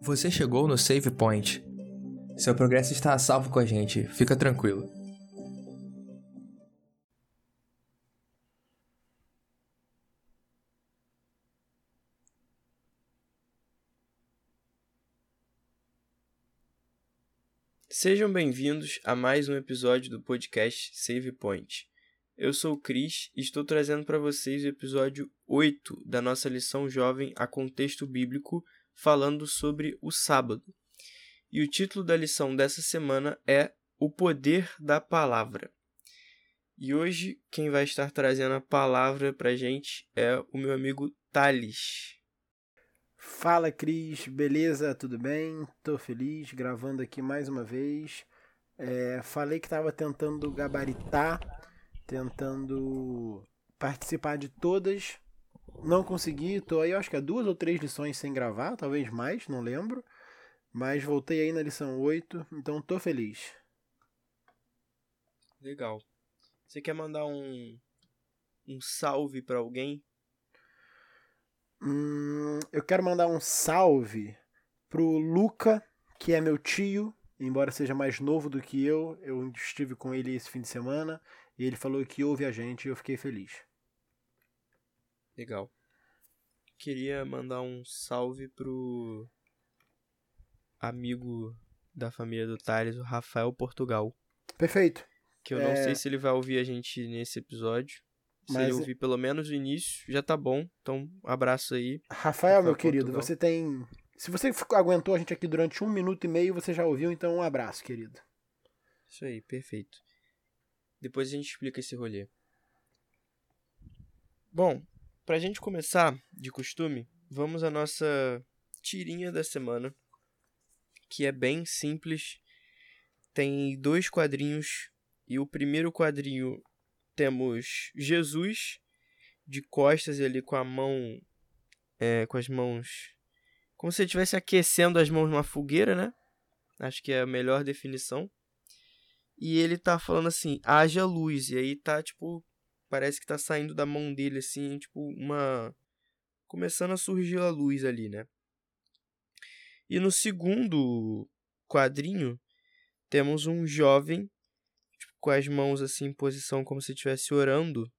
Você chegou no Save Point. Seu progresso está a salvo com a gente, fica tranquilo. Sejam bem-vindos a mais um episódio do podcast Save Point. Eu sou o Cris e estou trazendo para vocês o episódio 8 da nossa lição jovem a contexto bíblico, falando sobre o sábado. E o título da lição dessa semana é O Poder da Palavra. E hoje quem vai estar trazendo a palavra para gente é o meu amigo Thales. Fala Cris, beleza? Tudo bem? Tô feliz gravando aqui mais uma vez. É, falei que estava tentando gabaritar, tentando participar de todas. Não consegui, tô aí acho que há duas ou três lições sem gravar, talvez mais, não lembro. Mas voltei aí na lição 8, então tô feliz. Legal. Você quer mandar um, um salve para alguém? Hum, eu quero mandar um salve pro Luca, que é meu tio, embora seja mais novo do que eu. Eu estive com ele esse fim de semana e ele falou que ouve a gente e eu fiquei feliz. Legal. Queria mandar um salve pro amigo da família do Thales, o Rafael Portugal. Perfeito. Que eu é... não sei se ele vai ouvir a gente nesse episódio. Se Mas... ele ouvir pelo menos o início, já tá bom. Então, um abraço aí. Rafael, Rafael meu Portugal. querido, você tem. Se você aguentou a gente aqui durante um minuto e meio, você já ouviu, então um abraço, querido. Isso aí, perfeito. Depois a gente explica esse rolê. Bom, pra gente começar, de costume, vamos à nossa tirinha da semana, que é bem simples. Tem dois quadrinhos e o primeiro quadrinho temos Jesus de costas ali com a mão é, com as mãos como se ele estivesse aquecendo as mãos numa fogueira, né? Acho que é a melhor definição. E ele tá falando assim: haja luz. E aí tá, tipo, parece que tá saindo da mão dele, assim, tipo, uma. Começando a surgir a luz ali, né? E no segundo quadrinho, temos um jovem tipo, com as mãos assim em posição como se estivesse orando.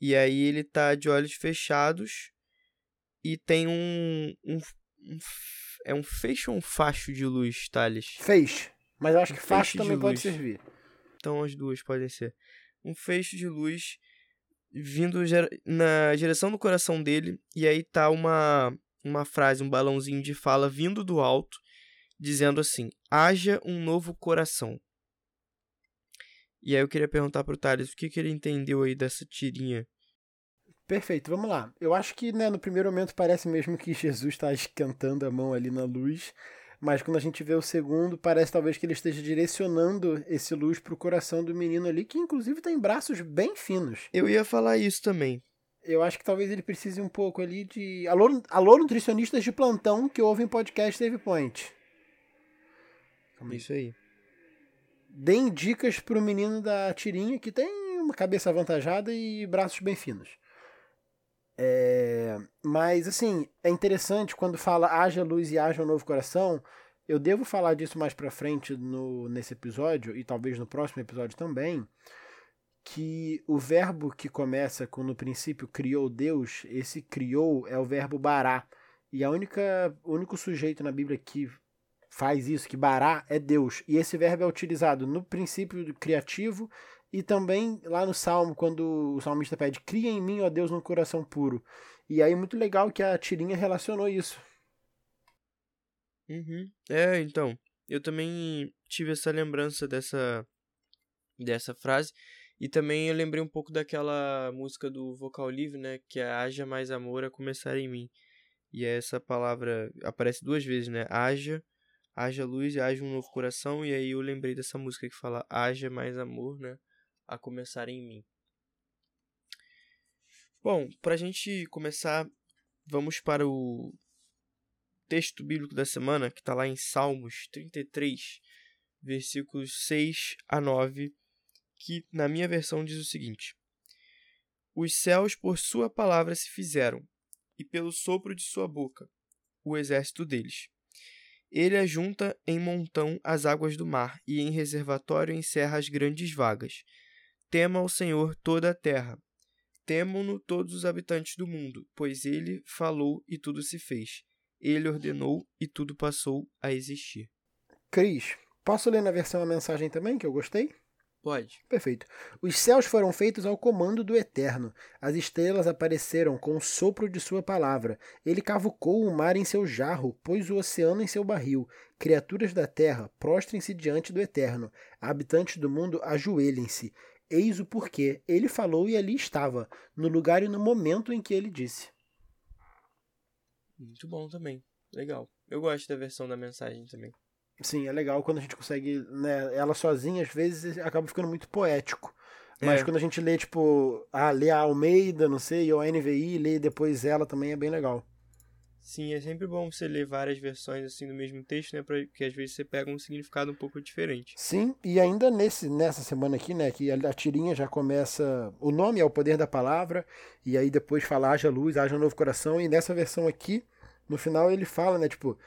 E aí ele tá de olhos fechados e tem um, um, um é um feixe ou um facho de luz, Thales? Feixe. Mas eu acho um que facho também pode servir. Então as duas podem ser. Um feixe de luz vindo na direção do coração dele. E aí tá uma, uma frase, um balãozinho de fala vindo do alto, dizendo assim: haja um novo coração. E aí eu queria perguntar pro Thales o que, que ele entendeu aí dessa tirinha. Perfeito, vamos lá. Eu acho que né, no primeiro momento parece mesmo que Jesus está esquentando a mão ali na luz mas quando a gente vê o segundo, parece talvez que ele esteja direcionando esse luz para o coração do menino ali, que inclusive tem braços bem finos. Eu ia falar isso também. Eu acho que talvez ele precise um pouco ali de. Alô, alô nutricionistas de plantão que ouvem podcast Save Point. Isso aí. Deem dicas pro menino da tirinha que tem uma cabeça avantajada e braços bem finos. É, mas, assim, é interessante quando fala haja luz e haja um novo coração. Eu devo falar disso mais pra frente no, nesse episódio, e talvez no próximo episódio também, que o verbo que começa com no princípio criou Deus, esse criou é o verbo bará. E a única, o único sujeito na Bíblia que faz isso, que bará, é Deus. E esse verbo é utilizado no princípio criativo e também lá no Salmo, quando o salmista pede, cria em mim, ó Deus, um coração puro. E aí, muito legal que a tirinha relacionou isso. Uhum. É, então, eu também tive essa lembrança dessa, dessa frase. E também eu lembrei um pouco daquela música do Vocal Livre, né? Que é Haja mais amor a começar em mim. E essa palavra aparece duas vezes, né? Haja, haja luz haja um novo coração. E aí eu lembrei dessa música que fala Haja mais amor, né? A começar em mim. Bom, para a gente começar, vamos para o texto bíblico da semana, que está lá em Salmos 33, versículos 6 a 9, que na minha versão diz o seguinte: Os céus por sua palavra se fizeram, e pelo sopro de sua boca, o exército deles. Ele ajunta em montão as águas do mar, e em reservatório encerra as grandes vagas. Tema ao Senhor toda a terra. Temam-no todos os habitantes do mundo, pois ele falou e tudo se fez. Ele ordenou e tudo passou a existir. Cris, posso ler na versão a mensagem também, que eu gostei? Pode. Perfeito. Os céus foram feitos ao comando do Eterno. As estrelas apareceram com o sopro de sua palavra. Ele cavucou o mar em seu jarro, pôs o oceano em seu barril. Criaturas da terra, prostrem-se diante do Eterno. Habitantes do mundo, ajoelhem-se. Eis o porquê. Ele falou e ali estava, no lugar e no momento em que ele disse. Muito bom também. Legal. Eu gosto da versão da mensagem também. Sim, é legal quando a gente consegue, né, ela sozinha, às vezes acaba ficando muito poético. Mas É. quando a gente lê, tipo, ah, lê a Almeida, não sei, ou a NVI, lê depois ela também é bem legal. Sim, é sempre bom você ler várias versões assim do mesmo texto, né? Porque às vezes você pega um significado um pouco diferente. Sim, e ainda nesse, nessa semana aqui, né, que a, tirinha já começa. O nome é o poder da palavra, e aí depois fala haja luz, haja novo coração, e nessa versão aqui, no final ele fala, né, tipo,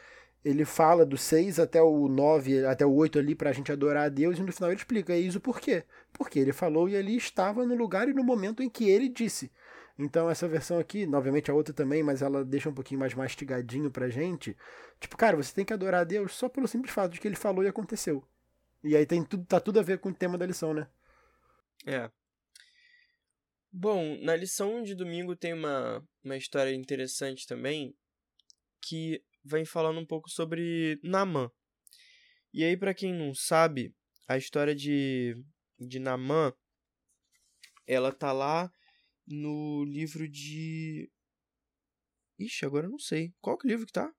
ele fala do 6 até o 9, até o 8 ali pra gente adorar a Deus, e no final ele explica, é isso por quê? Porque ele falou e ali estava no lugar e no momento em que ele disse. Então essa versão aqui, obviamente a outra também, mas ela deixa um pouquinho mais mastigadinho pra gente. Tipo, cara, você tem que adorar a Deus só pelo simples fato de que ele falou e aconteceu. E aí tem tudo, tá tudo a ver com o tema da lição, né? É. Bom, na lição de domingo tem uma, uma história interessante também que vem falando um pouco sobre Namã. E aí, pra quem não sabe, a história de, de Namã, ela tá lá no livro de. Ixi, agora eu não sei. Qual que livro que tá?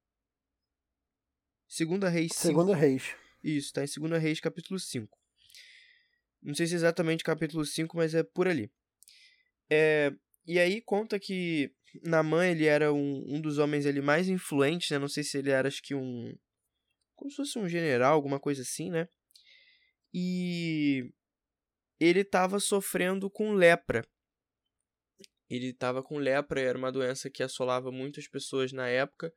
Segunda Reis 5. Segundo Reis. Isso, tá em 2 Reis, capítulo 5. Não sei se é exatamente capítulo 5, mas é por ali. É, e aí conta que Namã, ele era um, um dos homens ali mais influentes, né? Não sei se ele era, acho que um... Como se fosse um general, alguma coisa assim, né? E ele tava sofrendo com lepra. Ele tava com lepra, era uma doença que assolava muitas pessoas na época,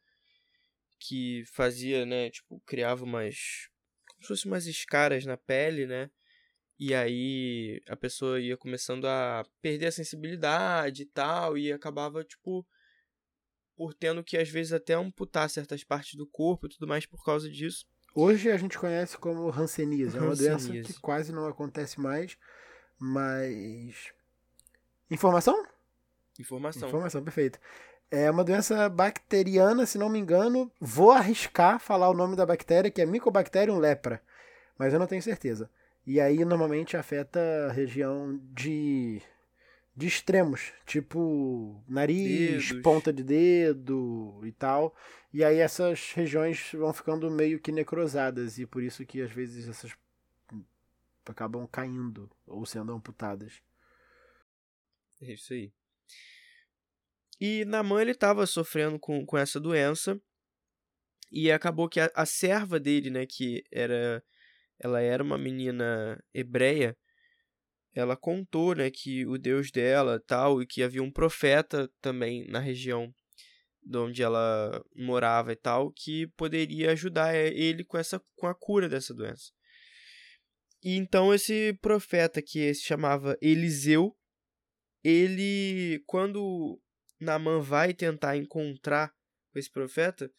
que fazia, né, tipo, criava umas como se fossem umas escaras na pele, né? E aí a pessoa ia começando a perder a sensibilidade e tal, e acabava, tipo, por tendo que às vezes até amputar certas partes do corpo e tudo mais por causa disso. Hoje a gente conhece como hanseníase. É uma doença que quase não acontece mais, mas. Informação? Informação. Informação, perfeito. É uma doença bacteriana, se não me engano. Vou arriscar falar o nome da bactéria, que é Mycobacterium lepra, mas eu não tenho certeza. E aí normalmente afeta a região de, de extremos, tipo nariz, Dedos. ponta de dedo e tal. E aí essas regiões vão ficando meio que necrosadas, e por isso que às vezes essas acabam caindo ou sendo amputadas. É isso aí. E Namã ele estava sofrendo com, com essa doença e acabou que a, a serva dele, né, que era ela era uma menina hebreia, ela contou, né, que o Deus dela, tal, e que havia um profeta também na região de onde ela morava e tal, que poderia ajudar ele com essa com a cura dessa doença. E então esse profeta que se chamava Eliseu, ele quando Naamã vai tentar encontrar com esse profeta,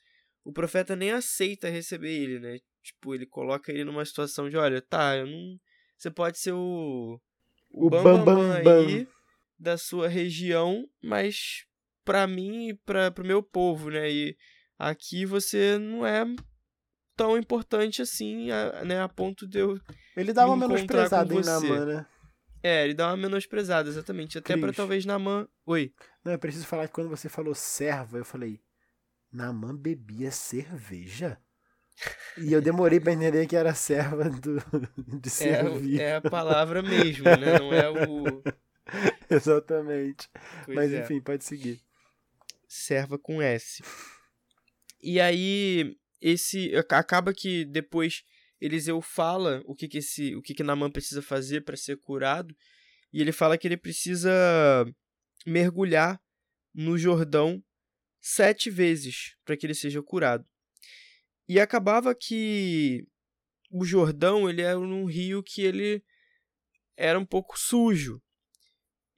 o profeta nem aceita receber ele, né? Tipo, ele coloca ele numa situação de, olha, tá, eu não, você pode ser o O bam, bam, bam, bam, bam aí da sua região, mas pra mim e para pro meu povo, né? E aqui você não é tão importante assim, a- né, a ponto de eu Ele dá uma menosprezada em. Namã, né? É, ele dá uma menosprezada, exatamente. Até pra Cris. talvez Namã. Oi. Não, eu preciso falar que quando você falou serva, eu falei, Namã bebia cerveja? E eu demorei pra entender que era serva do, de É, servir. é a palavra mesmo, né? Não é o. Exatamente. Pois Mas é. enfim, pode seguir. serva com S. E aí esse acaba que depois Eliseu fala o que que esse o que que Naamã precisa fazer para ser curado e ele fala que ele precisa mergulhar no Jordão sete vezes para que ele seja curado. E acabava que o Jordão ele era um rio que ele era um pouco sujo.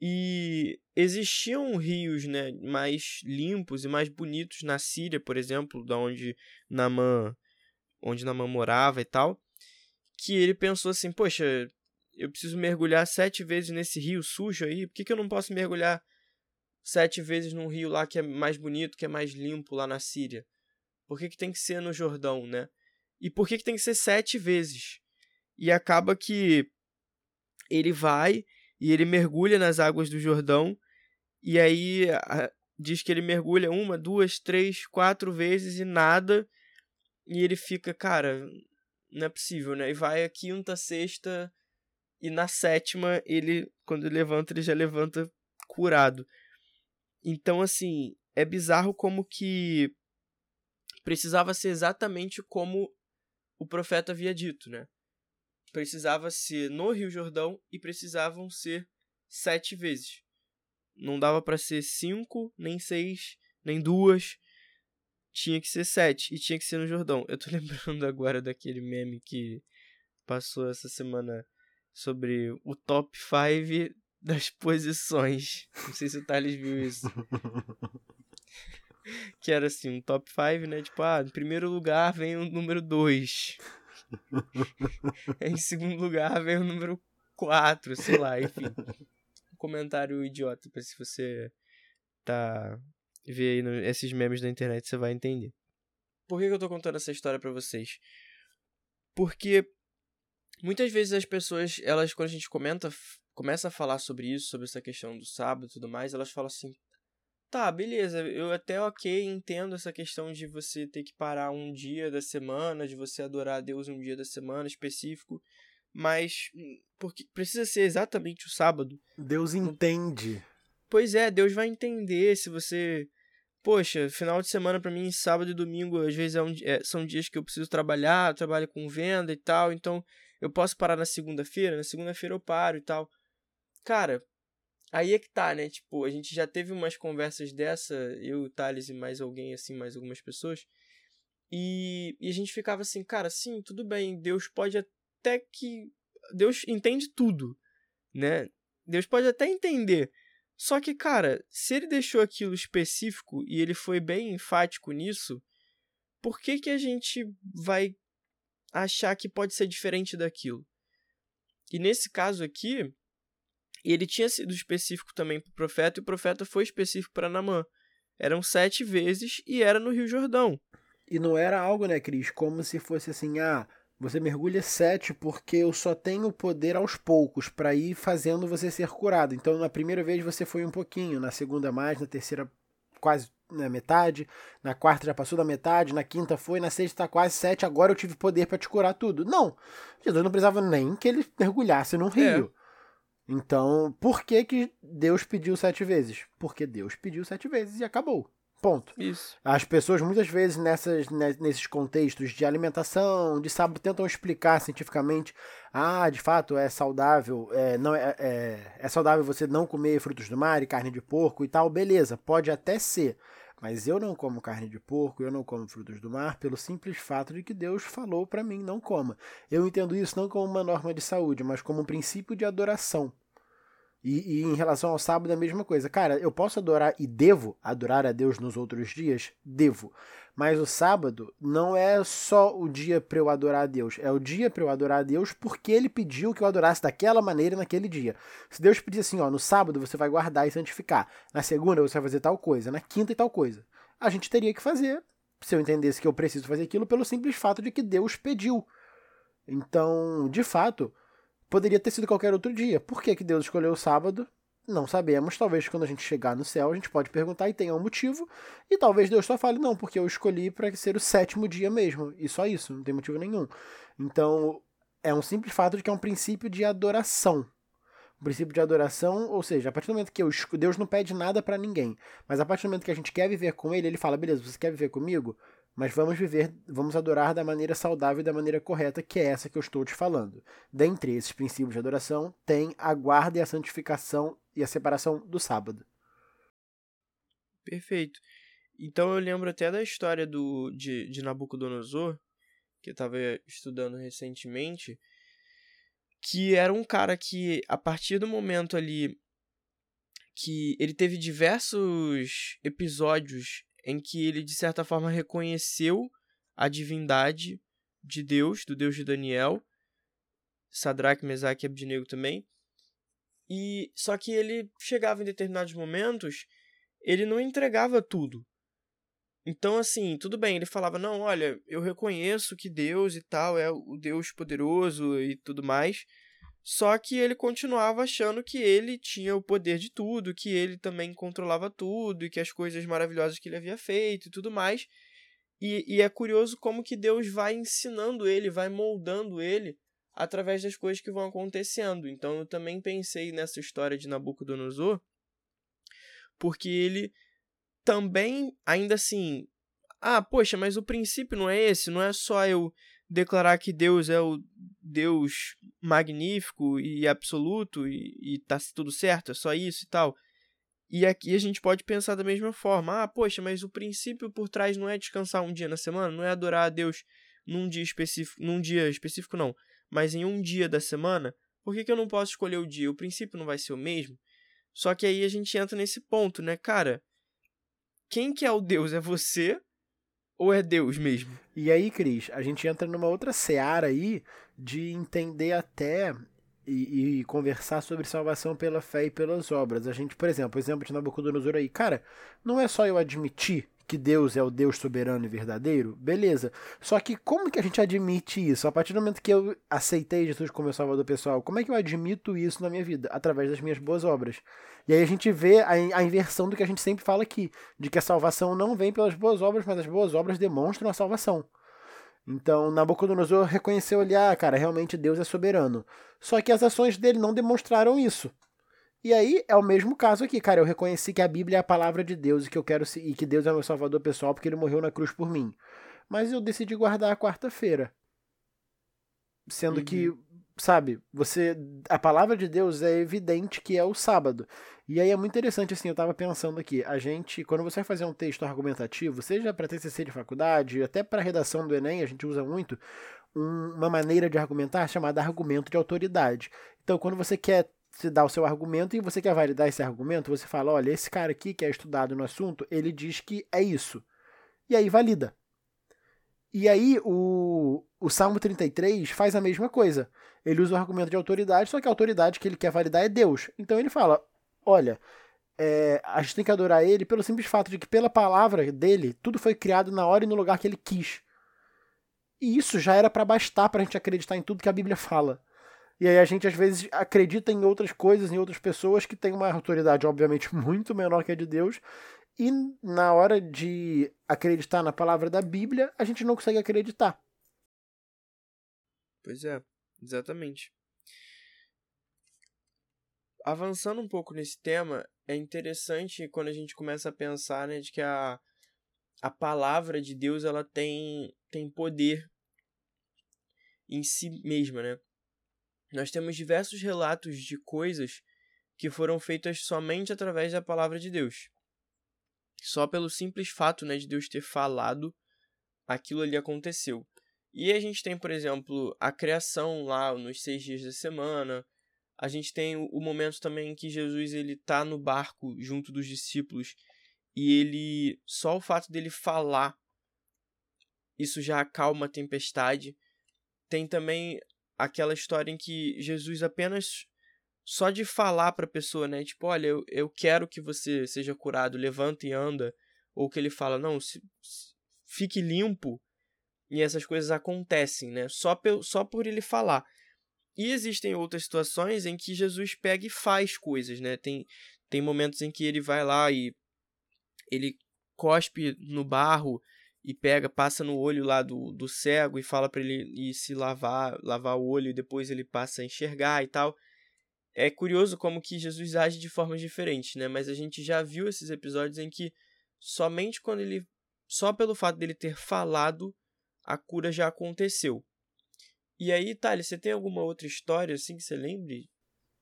E existiam rios né, mais limpos e mais bonitos na Síria, por exemplo, da onde Namã, onde Namã morava e tal, que ele pensou assim, poxa, eu preciso mergulhar sete vezes nesse rio sujo aí, por que, que eu não posso mergulhar sete vezes num rio lá que é mais bonito, que é mais limpo lá na Síria? Por que, que tem que ser no Jordão, né? E por que, que tem que ser sete vezes? E acaba que ele vai e ele mergulha nas águas do Jordão, e aí a, diz que ele mergulha uma, duas, três, quatro vezes e nada, e ele fica, cara, não é possível, né? E vai a quinta, sexta, e na sétima ele, quando ele levanta, ele já levanta curado. Então, assim, é bizarro como que precisava ser exatamente como o profeta havia dito, né? precisava ser no Rio Jordão e precisavam ser sete vezes. Não dava para ser cinco, nem seis, nem duas. Tinha que ser sete e tinha que ser no Jordão. Eu tô lembrando agora daquele meme que passou essa semana sobre o top 5 das posições. Não sei se o Thales viu isso. que era assim, um top 5, né? Tipo, ah, em primeiro lugar vem o número 2. em segundo lugar vem o número 4, sei lá, enfim. Um comentário idiota pra se você tá ver aí no, esses memes da internet, você vai entender. Por que, que eu tô contando essa história para vocês? Porque muitas vezes as pessoas, elas quando a gente comenta, começa a falar sobre isso, sobre essa questão do sábado e tudo mais, elas falam assim: Tá, beleza. Eu até ok, entendo essa questão de você ter que parar um dia da semana, de você adorar a Deus um dia da semana específico, mas hum, porque precisa ser exatamente o sábado. Deus entende. Pois é, Deus vai entender se você poxa, final de semana para mim, sábado e domingo, às vezes é um, é, são dias que eu preciso trabalhar, eu trabalho com venda e tal, então eu posso parar na segunda-feira, na segunda-feira eu paro e tal. Cara, Aí é que tá, né? Tipo, a gente já teve umas conversas dessa, eu, o Thales e mais alguém, assim, mais algumas pessoas. E, e a gente ficava assim, cara, sim, tudo bem, Deus pode até que. Deus entende tudo, né? Deus pode até entender. Só que, cara, se ele deixou aquilo específico e ele foi bem enfático nisso, por que, que a gente vai achar que pode ser diferente daquilo? E nesse caso aqui, ele tinha sido específico também para o profeta, e o profeta foi específico para Namã. Eram sete vezes e era no Rio Jordão. E não era algo, né, Cris, como se fosse assim, ah, você mergulha sete porque eu só tenho poder aos poucos para ir fazendo você ser curado. Então, na primeira vez você foi um pouquinho, na segunda mais, na terceira quase na metade, na quarta já passou da metade, na quinta foi, na sexta tá quase sete, agora eu tive poder para te curar tudo. Não, Jesus não precisava nem que ele mergulhasse num rio. É. Então, por que, que Deus pediu sete vezes? Porque Deus pediu sete vezes e acabou. Ponto. Isso. As pessoas muitas vezes nessas, nesses contextos de alimentação, de sábado, tentam explicar cientificamente. Ah, de fato é saudável, é, não é, é, é saudável você não comer frutos do mar e carne de porco e tal. Beleza, pode até ser. Mas eu não como carne de porco, eu não como frutos do mar, pelo simples fato de que Deus falou para mim não coma. Eu entendo isso não como uma norma de saúde, mas como um princípio de adoração. E, e, em relação ao sábado, é a mesma coisa. Cara, eu posso adorar e devo adorar a Deus nos outros dias? Devo. Mas o sábado não é só o dia para eu adorar a Deus. É o dia para eu adorar a Deus porque ele pediu que eu adorasse daquela maneira naquele dia. Se Deus pedir assim, ó, no sábado você vai guardar e santificar. Na segunda você vai fazer tal coisa. Na quinta e tal coisa. A gente teria que fazer, se eu entendesse que eu preciso fazer aquilo, pelo simples fato de que Deus pediu. Então, de fato, Poderia ter sido qualquer outro dia. Por que, que Deus escolheu o sábado? Não sabemos. Talvez quando a gente chegar no céu, a gente pode perguntar e tenha um motivo. E talvez Deus só fale, não, porque eu escolhi para ser o sétimo dia mesmo. E só isso, não tem motivo nenhum. Então, é um simples fato de que é um princípio de adoração. Um princípio de adoração, ou seja, a partir do momento que eu, Deus não pede nada para ninguém, mas a partir do momento que a gente quer viver com Ele, Ele fala: beleza, você quer viver comigo? Mas vamos viver, vamos adorar da maneira saudável e da maneira correta, que é essa que eu estou te falando. Dentre esses princípios de adoração, tem a guarda e a santificação e a separação do sábado. Perfeito. Então eu lembro até da história do de, de Nabucodonosor, que eu estava estudando recentemente, que era um cara que, a partir do momento ali que ele teve diversos episódios em que ele, de certa forma, reconheceu a divindade de Deus, do Deus de Daniel, Sadraque, Mesaque e Abednego também. E só que ele chegava em determinados momentos, ele não entregava tudo. Então, assim, tudo bem, ele falava: Não, olha, eu reconheço que Deus e tal é o Deus poderoso e tudo mais. Só que ele continuava achando que ele tinha o poder de tudo, que ele também controlava tudo e que as coisas maravilhosas que ele havia feito e tudo mais. E, e é curioso como que Deus vai ensinando ele, vai moldando ele através das coisas que vão acontecendo. Então eu também pensei nessa história de Nabucodonosor, porque ele também, ainda assim, ah, poxa, mas o princípio não é esse, não é só eu declarar que Deus é o Deus magnífico e absoluto e, e tá tudo certo, é só isso e tal. E aqui a gente pode pensar da mesma forma: ah, poxa, mas o princípio por trás não é descansar um dia na semana, não é adorar a Deus num dia específico, num dia específico não, mas em um dia da semana. Por que, que eu não posso escolher o dia? O princípio não vai ser o mesmo? Só que aí a gente entra nesse ponto, né, cara? Quem que é o Deus? É você ou é Deus mesmo? E aí, Cris, a gente entra numa outra seara aí de entender até e, e, conversar sobre salvação pela fé e pelas obras. A gente, por exemplo, o exemplo de Nabucodonosor aí, cara, não é só eu admitir que Deus é o Deus soberano e verdadeiro, beleza. Só que como que a gente admite isso? A partir do momento que eu aceitei Jesus como meu salvador pessoal, como é que eu admito isso na minha vida? Através das minhas boas obras. E aí a gente vê a, a inversão do que a gente sempre fala aqui, de que a salvação não vem pelas boas obras, mas as boas obras demonstram a salvação. Então, Nabucodonosor reconheceu ali, ah, cara, realmente Deus é soberano. Só que as ações dele não demonstraram isso. E aí é o mesmo caso aqui, cara. Eu reconheci que a Bíblia é a palavra de Deus e que eu quero e que Deus é meu salvador pessoal porque ele morreu na cruz por mim. Mas eu decidi guardar a quarta-feira. Sendo uhum. que, sabe, você a palavra de Deus é evidente que é o sábado. E aí é muito interessante assim, eu tava pensando aqui, a gente, quando você vai fazer um texto argumentativo, seja para TCC de faculdade, até para redação do ENEM, a gente usa muito um, uma maneira de argumentar chamada argumento de autoridade. Então, quando você quer se dá o seu argumento e você quer validar esse argumento, você fala: olha, esse cara aqui que é estudado no assunto, ele diz que é isso. E aí valida. E aí o, o Salmo 33 faz a mesma coisa. Ele usa o argumento de autoridade, só que a autoridade que ele quer validar é Deus. Então ele fala: olha, é, a gente tem que adorar ele pelo simples fato de que, pela palavra dele, tudo foi criado na hora e no lugar que ele quis. E isso já era para bastar para a gente acreditar em tudo que a Bíblia fala. E aí a gente às vezes acredita em outras coisas, em outras pessoas que têm uma autoridade, obviamente, muito menor que a de Deus. E na hora de acreditar na palavra da Bíblia, a gente não consegue acreditar. Pois é, exatamente. Avançando um pouco nesse tema, é interessante quando a gente começa a pensar né, de que a, a palavra de Deus ela tem, tem poder em si mesma, né? Nós temos diversos relatos de coisas que foram feitas somente através da palavra de Deus. Só pelo simples fato né, de Deus ter falado, aquilo ali aconteceu. E a gente tem, por exemplo, a criação lá nos seis dias da semana. A gente tem o momento também em que Jesus ele está no barco junto dos discípulos e ele só o fato dele falar isso já acalma a tempestade. Tem também aquela história em que Jesus apenas só de falar para a pessoa, né, tipo, olha, eu, eu quero que você seja curado, levanta e anda, ou que ele fala, não, se, se, fique limpo, e essas coisas acontecem, né, só, pe, só por ele falar. E existem outras situações em que Jesus pega e faz coisas, né, tem, tem momentos em que ele vai lá e ele cospe no barro e pega, passa no olho lá do, do cego e fala para ele ir se lavar, lavar o olho e depois ele passa a enxergar e tal. É curioso como que Jesus age de formas diferentes, né? Mas a gente já viu esses episódios em que somente quando ele só pelo fato dele ter falado, a cura já aconteceu. E aí, Thales, você tem alguma outra história assim que você lembre?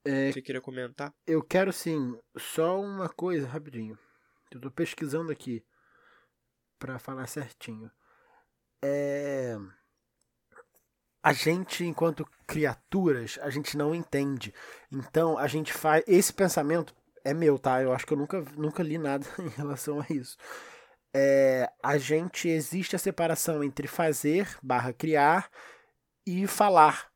É, que você queira comentar? Eu quero sim, só uma coisa rapidinho. Eu tô pesquisando aqui para falar certinho. É a gente, enquanto criaturas, a gente não entende. Então, a gente faz. Esse pensamento é meu, tá? Eu acho que eu nunca, nunca li nada em relação a isso. É, a gente existe a separação entre fazer barra criar e falar.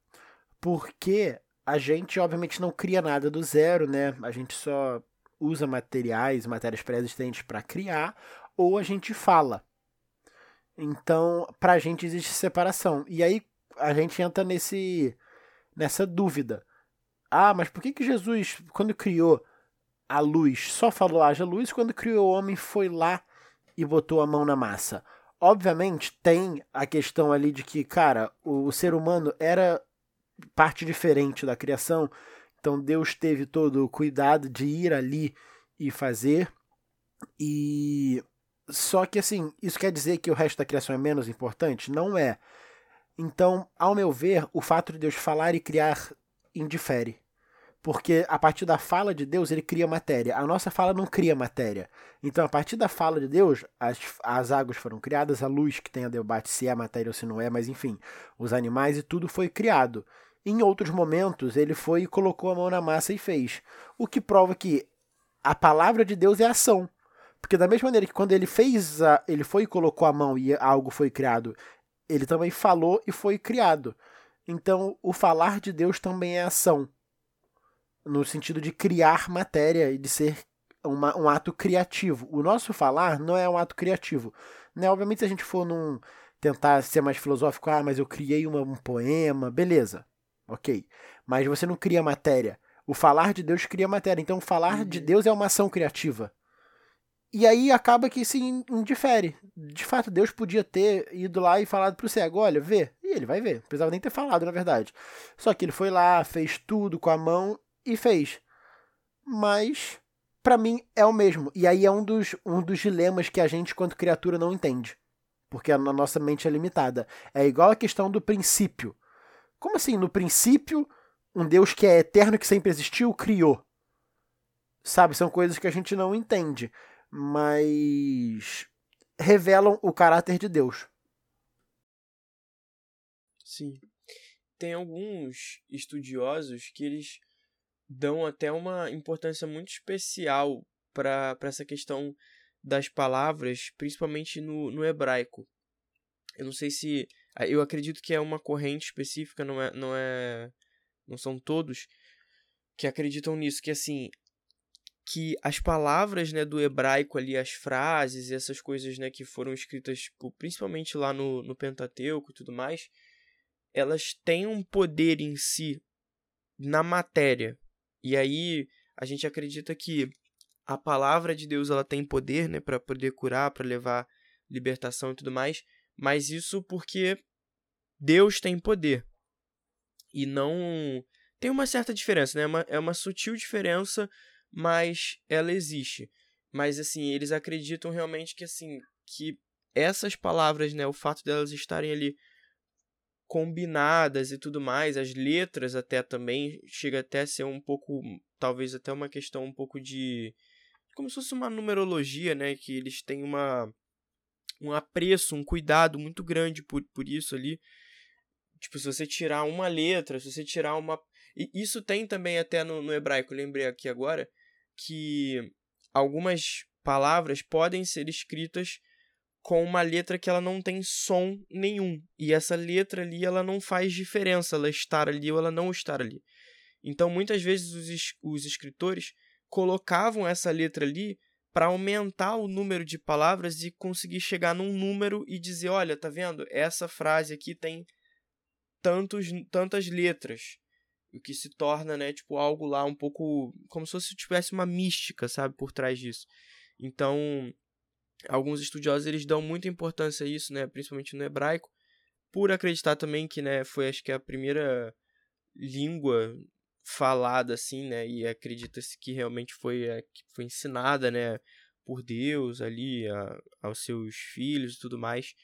Porque a gente, obviamente, não cria nada do zero, né? A gente só usa materiais, matérias pré-existentes para criar, ou a gente fala. Então, pra gente existe separação. E aí, a gente entra nesse nessa dúvida. Ah, mas por que, que Jesus, quando criou a luz, só falou haja luz, quando criou o homem foi lá e botou a mão na massa? Obviamente tem a questão ali de que, cara, o, o ser humano era parte diferente da criação, então Deus teve todo o cuidado de ir ali e fazer. E só que assim, isso quer dizer que o resto da criação é menos importante? Não é. Então, ao meu ver, o fato de Deus falar e criar indifere. Porque a partir da fala de Deus, ele cria matéria. A nossa fala não cria matéria. Então, a partir da fala de Deus, as, as águas foram criadas, a luz que tem a debate se é matéria ou se não é, mas enfim, os animais e tudo foi criado. Em outros momentos, ele foi e colocou a mão na massa e fez. O que prova que a palavra de Deus é ação. Porque da mesma maneira que quando ele fez, a, ele foi e colocou a mão e algo foi criado, ele também falou e foi criado. Então, o falar de Deus também é ação, no sentido de criar matéria e de ser uma, um ato criativo. O nosso falar não é um ato criativo. Né? Obviamente, se a gente for num tentar ser mais filosófico, ah, mas eu criei uma, um poema, beleza, ok. Mas você não cria matéria. O falar de Deus cria matéria. Então, falar uhum. de Deus é uma ação criativa. E aí acaba que se indifere. De fato, Deus podia ter ido lá e falado pro cego, olha, vê. E ele vai ver. Não precisava nem ter falado, na verdade. Só que ele foi lá, fez tudo com a mão e fez. Mas, para mim, é o mesmo. E aí é um dos, um dos dilemas que a gente, quanto criatura, não entende. Porque a nossa mente é limitada. É igual a questão do princípio. Como assim? No princípio, um Deus que é eterno, que sempre existiu, criou. Sabe? São coisas que a gente não entende mas revelam o caráter de Deus. Sim. Tem alguns estudiosos que eles dão até uma importância muito especial para essa questão das palavras, principalmente no, no hebraico. Eu não sei se. Eu acredito que é uma corrente específica, não é, não é. Não são todos que acreditam nisso, que assim, que as palavras né, do hebraico ali, as frases e essas coisas né, que foram escritas tipo, principalmente lá no, no Pentateuco e tudo mais, elas têm um poder em si na matéria. E aí a gente acredita que a palavra de Deus ela tem poder né, para poder curar, para levar libertação e tudo mais, mas isso porque Deus tem poder. E não. Tem uma certa diferença, né? É uma, é uma sutil diferença mas ela existe. Mas assim, eles acreditam realmente que assim, que essas palavras, né, o fato delas estarem ali combinadas e tudo mais, as letras até também chega até a ser um pouco, talvez até uma questão um pouco de como se fosse uma numerologia, né, que eles têm uma um apreço, um cuidado muito grande por, por isso ali. Tipo, se você tirar uma letra, se você tirar uma. E isso tem também até no, no hebraico, lembrei aqui agora, que algumas palavras podem ser escritas com uma letra que ela não tem som nenhum. E essa letra ali ela não faz diferença ela estar ali ou ela não estar ali. Então muitas vezes os, os escritores colocavam essa letra ali para aumentar o número de palavras e conseguir chegar num número e dizer, olha, tá vendo? Essa frase aqui tem tantos, tantas letras. O que se torna, né, tipo, algo lá um pouco como se fosse tivesse uma mística, sabe, por trás disso. Então, alguns estudiosos eles dão muita importância a isso, né, principalmente no hebraico, por acreditar também que, né, foi acho que a primeira língua falada assim, né, e acredita-se que realmente foi a, que foi ensinada, né, por Deus ali a, aos seus filhos e tudo mais.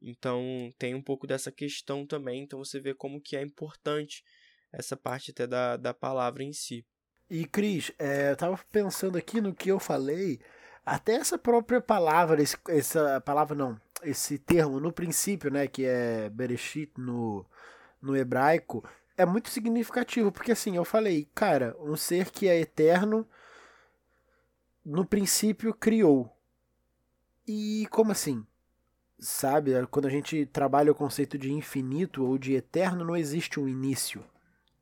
Então, tem um pouco dessa questão também, então você vê como que é importante essa parte até da, da palavra em si. E Cris, é, eu tava pensando aqui no que eu falei até essa própria palavra, esse, essa palavra não, esse termo no princípio, né, que é Bereshit no, no hebraico, é muito significativo, porque assim, eu falei, cara, um ser que é eterno, no princípio criou. E como assim? Sabe, quando a gente trabalha o conceito de infinito ou de eterno, não existe um início.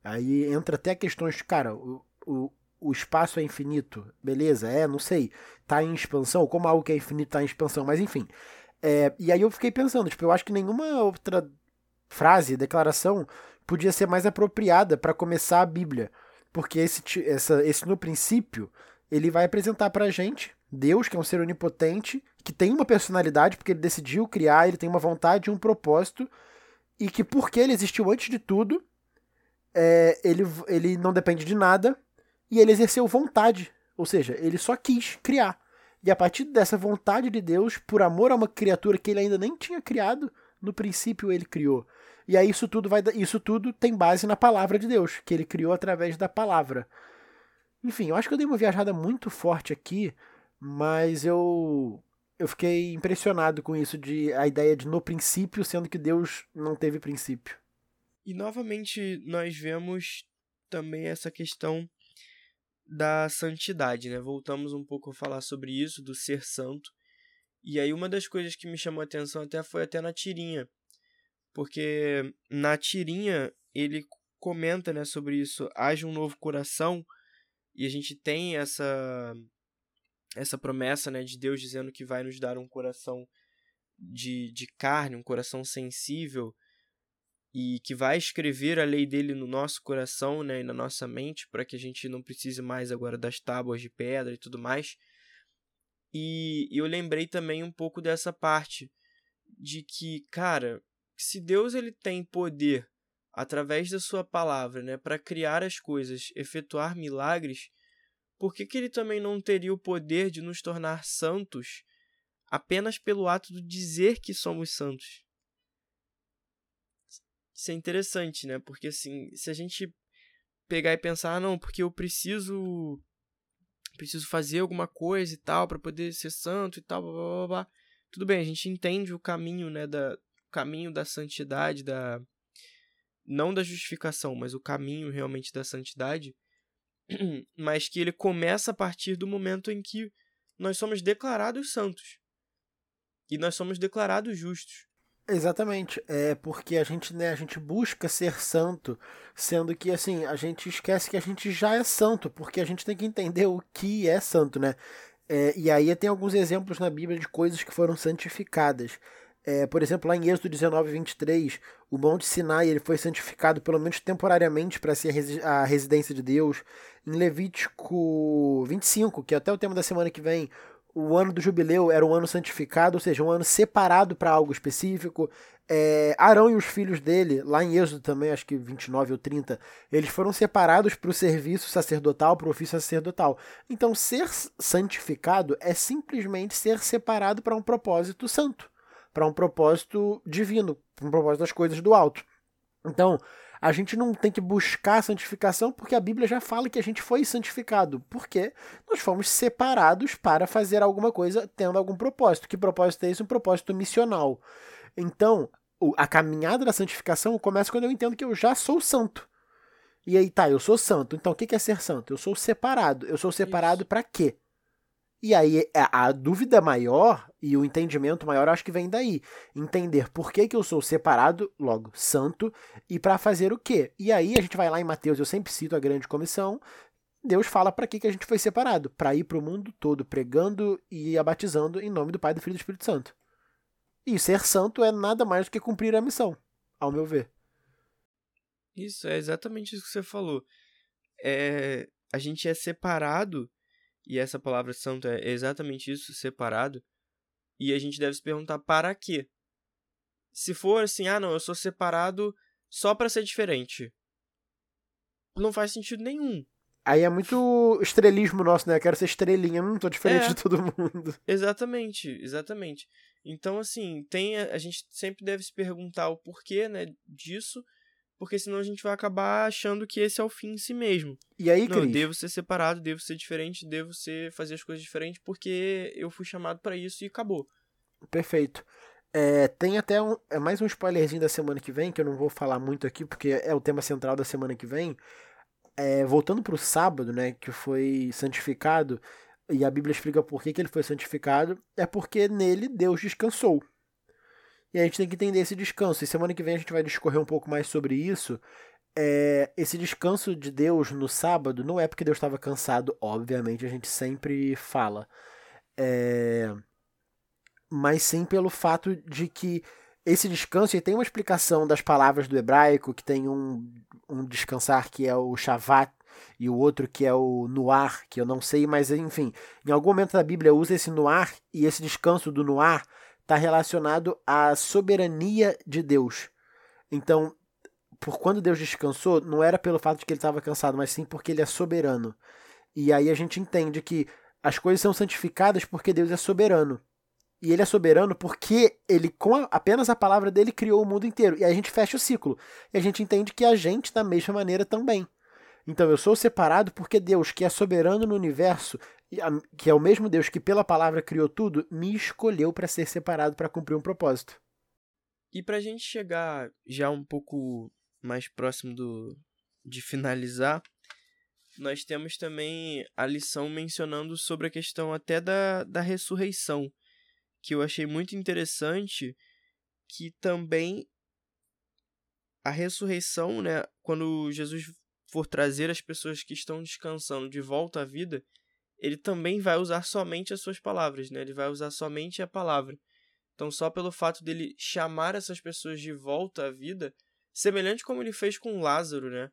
Aí entra até questões cara, o, o, o espaço é infinito, beleza? É, não sei. Tá em expansão, como algo que é infinito tá em expansão, mas enfim. É, e aí eu fiquei pensando, tipo, eu acho que nenhuma outra frase, declaração, podia ser mais apropriada para começar a Bíblia. Porque esse, essa, esse no princípio, ele vai apresentar pra gente Deus, que é um ser onipotente, que tem uma personalidade, porque ele decidiu criar, ele tem uma vontade, um propósito, e que porque ele existiu antes de tudo, é, ele, ele não depende de nada, e ele exerceu vontade, ou seja, ele só quis criar. E a partir dessa vontade de Deus, por amor a uma criatura que ele ainda nem tinha criado, no princípio ele criou. E aí isso tudo vai isso tudo tem base na palavra de Deus, que ele criou através da palavra. Enfim, eu acho que eu dei uma viajada muito forte aqui, mas eu eu fiquei impressionado com isso de a ideia de no princípio, sendo que Deus não teve princípio. E novamente nós vemos também essa questão da santidade, né? Voltamos um pouco a falar sobre isso, do ser santo. E aí uma das coisas que me chamou a atenção até foi até na tirinha. Porque na tirinha ele comenta, né, sobre isso, haja um novo coração, e a gente tem essa essa promessa, né, de Deus dizendo que vai nos dar um coração de, de carne, um coração sensível, e que vai escrever a lei dele no nosso coração, né, e na nossa mente, para que a gente não precise mais agora das tábuas de pedra e tudo mais. E eu lembrei também um pouco dessa parte de que, cara, se Deus ele tem poder através da sua palavra, né, para criar as coisas, efetuar milagres, por que, que ele também não teria o poder de nos tornar santos apenas pelo ato de dizer que somos santos? Isso é interessante, né? Porque assim, se a gente pegar e pensar, ah, não, porque eu preciso preciso fazer alguma coisa e tal para poder ser santo e tal, blá, blá, blá, blá. Tudo bem, a gente entende o caminho, né, da o caminho da santidade, da não da justificação, mas o caminho realmente da santidade, mas que ele começa a partir do momento em que nós somos declarados santos. E nós somos declarados justos. Exatamente, é porque a gente, né, a gente busca ser santo, sendo que assim, a gente esquece que a gente já é santo, porque a gente tem que entender o que é santo, né? É, e aí tem alguns exemplos na Bíblia de coisas que foram santificadas. É, por exemplo, lá em Êxodo 19, 23, o Monte Sinai ele foi santificado pelo menos temporariamente para ser a residência de Deus. Em Levítico 25, que é até o tema da semana que vem, o ano do jubileu era um ano santificado, ou seja, um ano separado para algo específico. É, Arão e os filhos dele, lá em Êxodo também, acho que 29 ou 30, eles foram separados para o serviço sacerdotal, para o ofício sacerdotal. Então, ser santificado é simplesmente ser separado para um propósito santo, para um propósito divino, para um propósito das coisas do alto. Então, a gente não tem que buscar santificação porque a Bíblia já fala que a gente foi santificado. Porque nós fomos separados para fazer alguma coisa tendo algum propósito. Que propósito é esse? Um propósito missional. Então, a caminhada da santificação começa quando eu entendo que eu já sou santo. E aí, tá, eu sou santo. Então, o que é ser santo? Eu sou separado. Eu sou separado para quê? E aí é, a dúvida maior e o entendimento maior acho que vem daí. Entender por que, que eu sou separado, logo, santo, e para fazer o quê? E aí a gente vai lá em Mateus, eu sempre cito a grande comissão. Deus fala para que, que a gente foi separado? Para ir para o mundo todo pregando e abatizando em nome do Pai, do Filho e do Espírito Santo. E ser santo é nada mais do que cumprir a missão, ao meu ver. Isso, é exatamente isso que você falou. É, a gente é separado e essa palavra santo é exatamente isso, separado. E a gente deve se perguntar para quê? Se for assim, ah, não, eu sou separado só para ser diferente. Não faz sentido nenhum. Aí é muito estrelismo nosso, né? Eu quero ser estrelinha, não tô diferente é, de todo mundo. Exatamente, exatamente. Então, assim, tem a, a gente sempre deve se perguntar o porquê, né, disso. Porque senão a gente vai acabar achando que esse é o fim em si mesmo. E aí, Não, eu Cris? devo ser separado, devo ser diferente, devo ser fazer as coisas diferentes porque eu fui chamado pra isso e acabou. Perfeito. É, tem até um, é mais um spoilerzinho da semana que vem, que eu não vou falar muito aqui, porque é o tema central da semana que vem. É, voltando para o sábado, né, que foi santificado, e a Bíblia explica por que, que ele foi santificado, é porque nele Deus descansou. E a gente tem que entender esse descanso. E semana que vem a gente vai discorrer um pouco mais sobre isso. É, esse descanso de Deus no sábado não é porque Deus estava cansado, obviamente, a gente sempre fala. É, mas sim pelo fato de que esse descanso, e tem uma explicação das palavras do hebraico, que tem um, um descansar que é o shavat, e o outro que é o noar, que eu não sei, mas enfim, em algum momento da Bíblia usa esse noar, e esse descanso do noar está relacionado à soberania de Deus. Então, por quando Deus descansou, não era pelo fato de que ele estava cansado, mas sim porque ele é soberano. E aí a gente entende que as coisas são santificadas porque Deus é soberano. E ele é soberano porque ele, com a, apenas a palavra dele, criou o mundo inteiro. E aí a gente fecha o ciclo. E a gente entende que a gente, da mesma maneira, também. Então eu sou separado porque Deus, que é soberano no universo, que é o mesmo Deus que pela palavra criou tudo, me escolheu para ser separado para cumprir um propósito. E pra gente chegar já um pouco mais próximo do de finalizar, nós temos também a lição mencionando sobre a questão até da, da ressurreição, que eu achei muito interessante, que também a ressurreição, né, quando Jesus for trazer as pessoas que estão descansando de volta à vida, ele também vai usar somente as suas palavras, né? Ele vai usar somente a palavra. Então, só pelo fato dele chamar essas pessoas de volta à vida, semelhante como ele fez com Lázaro, né?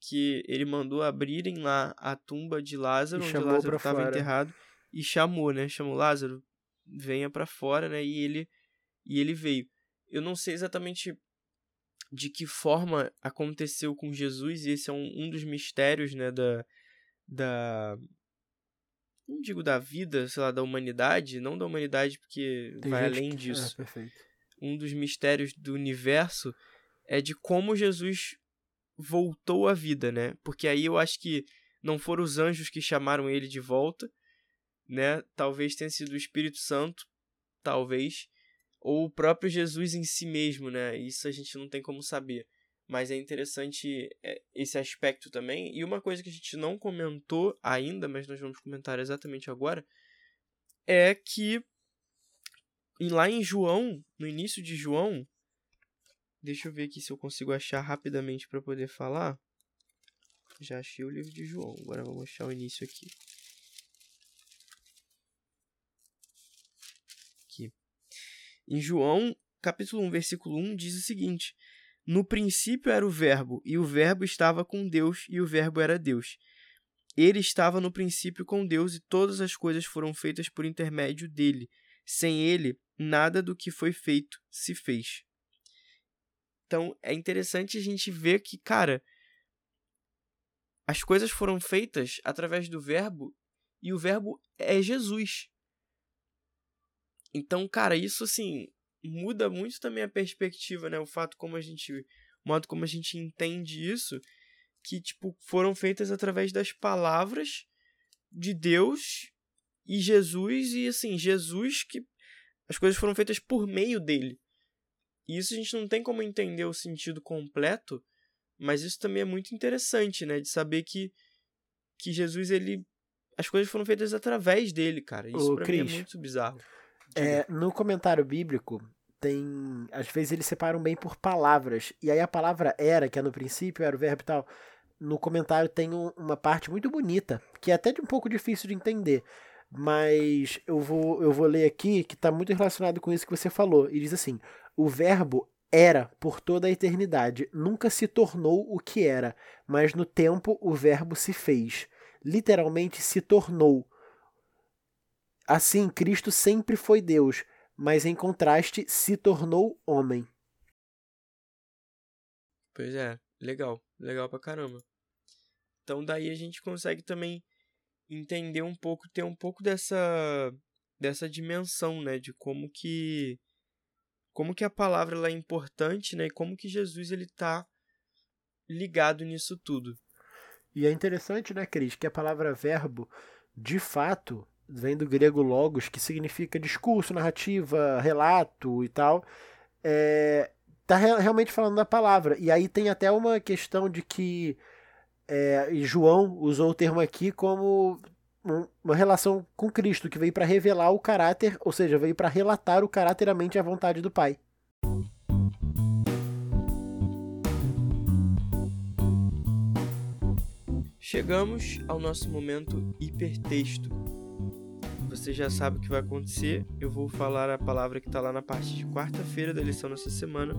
Que ele mandou abrirem lá a tumba de Lázaro, onde Lázaro estava enterrado, e chamou, né? Chamou Lázaro, venha para fora, né? E ele e ele veio. Eu não sei exatamente de que forma aconteceu com Jesus, e esse é um, um dos mistérios, né, da, da não digo da vida, sei lá, da humanidade, não da humanidade porque Tem vai além que- disso. É. Um dos mistérios do universo é de como Jesus voltou à vida, né? Porque aí eu acho que não foram os anjos que chamaram ele de volta, né? Talvez tenha sido o Espírito Santo, talvez, ou o próprio Jesus em si mesmo, né? Isso a gente não tem como saber. Mas é interessante é, esse aspecto também. E uma coisa que a gente não comentou ainda, mas nós vamos comentar exatamente agora, é que lá em João, no início de João, deixa eu ver aqui se eu consigo achar rapidamente para poder falar. Já achei o livro de João, agora vamos achar o início. Aqui. Em João, capítulo 1, versículo 1, diz o seguinte: No princípio era o Verbo, e o Verbo estava com Deus, e o Verbo era Deus. Ele estava no princípio com Deus, e todas as coisas foram feitas por intermédio dele. Sem ele, nada do que foi feito se fez. Então é interessante a gente ver que, cara, as coisas foram feitas através do Verbo e o Verbo é Jesus. Então, cara, isso assim muda muito também a perspectiva, né? O fato como a gente, o modo como a gente entende isso, que tipo foram feitas através das palavras de Deus e Jesus e assim, Jesus que as coisas foram feitas por meio dele. E isso a gente não tem como entender o sentido completo, mas isso também é muito interessante, né, de saber que que Jesus ele as coisas foram feitas através dele, cara. Isso Ô, pra mim é muito bizarro. É, no comentário bíblico, tem. Às vezes eles separam bem por palavras. E aí a palavra era, que é no princípio, era o verbo e tal. No comentário tem um- uma parte muito bonita, que é até de um pouco difícil de entender. Mas eu vou, eu vou ler aqui, que está muito relacionado com isso que você falou. E diz assim: O verbo era por toda a eternidade, nunca se tornou o que era, mas no tempo o verbo se fez. Literalmente se tornou. Assim, Cristo sempre foi Deus, mas em contraste se tornou homem. Pois é, legal, legal pra caramba. Então daí a gente consegue também entender um pouco, ter um pouco dessa dessa dimensão, né, de como que como que a palavra ela é importante, né, e como que Jesus ele tá ligado nisso tudo. E é interessante, né, Cris, que a palavra verbo, de fato, vem do grego logos, que significa discurso, narrativa, relato e tal. É, tá realmente falando da palavra. E aí tem até uma questão de que é, João usou o termo aqui como uma relação com Cristo, que veio para revelar o caráter, ou seja, veio para relatar o caráter, a mente e a vontade do Pai. Chegamos ao nosso momento hipertexto. Você já sabe o que vai acontecer. Eu vou falar a palavra que está lá na parte de quarta-feira da lição dessa semana.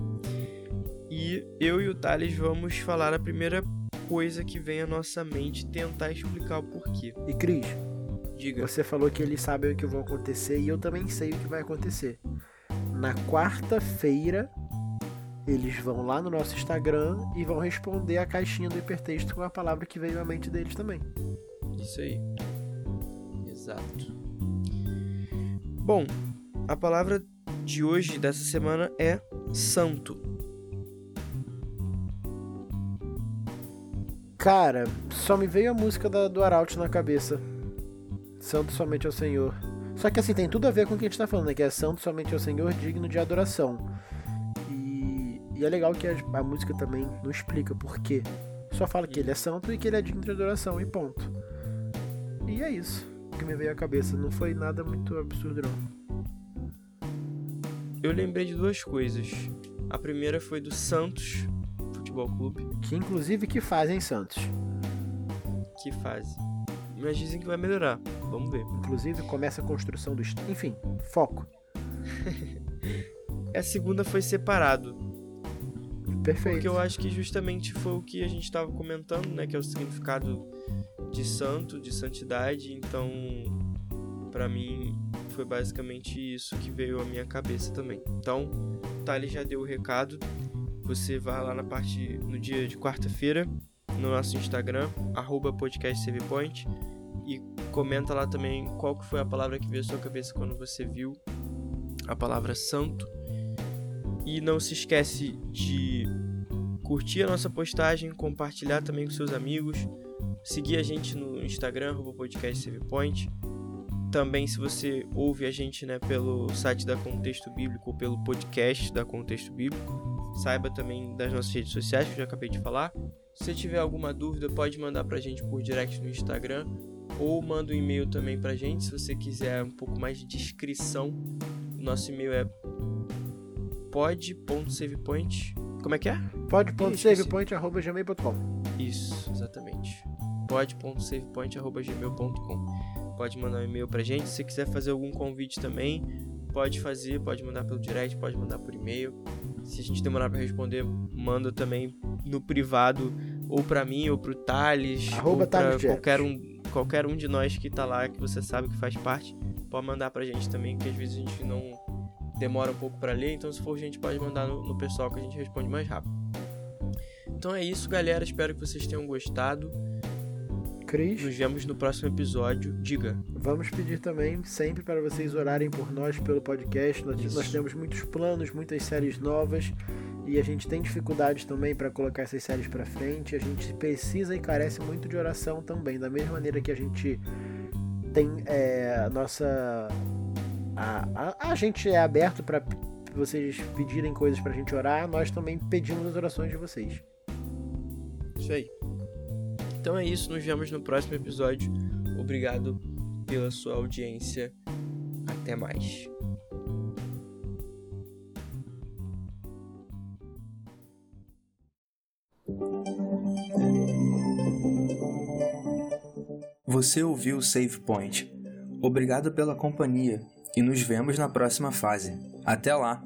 E eu e o Thales vamos falar a primeira coisa que vem à nossa mente tentar explicar o porquê. E Cris, diga. Você falou que eles sabem o que vai acontecer e eu também sei o que vai acontecer. Na quarta-feira eles vão lá no nosso Instagram e vão responder a caixinha do hipertexto com a palavra que veio à mente deles também. Isso aí. Exato. Bom, a palavra de hoje, dessa semana, é santo. Cara, só me veio a música da, do Arauto na cabeça. Santo somente ao Senhor. Só que assim, tem tudo a ver com o que a gente tá falando, né? Que é santo somente ao Senhor, digno de adoração. E é legal que a, a música também não explica por quê. Só fala que ele é santo e que ele é digno de adoração, e ponto. E é isso que me veio à cabeça. Não foi nada muito absurdo, não. Eu lembrei de duas coisas. A primeira foi do Santos Futebol Clube. Que inclusive que fazem Santos. Que fazem. Mas dizem que vai melhorar. Vamos ver. Inclusive começa a construção do. Enfim, foco. a segunda foi separado. Perfeito. Porque eu acho que justamente foi o que a gente estava comentando, né? Que é o significado de santo, de santidade. Então, para mim, foi basicamente isso que veio à minha cabeça também. Então, Thali já deu o recado. Você vai lá na parte no dia de quarta-feira no nosso Instagram, arroba podcastsavepoint e comenta lá também qual que foi a palavra que veio à sua cabeça quando você viu a palavra santo e não se esquece de curtir a nossa postagem, compartilhar também com seus amigos, seguir a gente no Instagram, podcast SavePoint. Também, se você ouve a gente né, pelo site da Contexto Bíblico ou pelo podcast da Contexto Bíblico, saiba também das nossas redes sociais, que eu já acabei de falar. Se você tiver alguma dúvida, pode mandar pra gente por direct no Instagram ou manda um e-mail também pra gente, se você quiser um pouco mais de descrição. O nosso e-mail é pod.savepoint. Como é que é? pod.savepoint.gmail.com Isso, exatamente. pod.savepoint.gmail.com Pode mandar um e-mail pra gente. Se quiser fazer algum convite também, pode fazer, pode mandar pelo direct, pode mandar por e-mail. Se a gente demorar para responder, manda também no privado, ou para mim, ou pro Thales, Arroba ou pra qualquer um, qualquer um de nós que tá lá, que você sabe que faz parte, pode mandar pra gente também, que às vezes a gente não demora um pouco para ler, então se for a gente pode mandar no, no pessoal que a gente responde mais rápido. Então é isso, galera. Espero que vocês tenham gostado. Cris. Nos vemos no próximo episódio. Diga. Vamos pedir também sempre para vocês orarem por nós pelo podcast. Nós, nós temos muitos planos, muitas séries novas e a gente tem dificuldades também para colocar essas séries para frente. A gente precisa e carece muito de oração também. Da mesma maneira que a gente tem é, a nossa a, a, a gente é aberto para vocês pedirem coisas pra gente orar, nós também pedimos as orações de vocês. Isso aí. Então é isso, nos vemos no próximo episódio. Obrigado pela sua audiência. Até mais. Você ouviu o Save Point. Obrigado pela companhia e nos vemos na próxima fase. Até lá!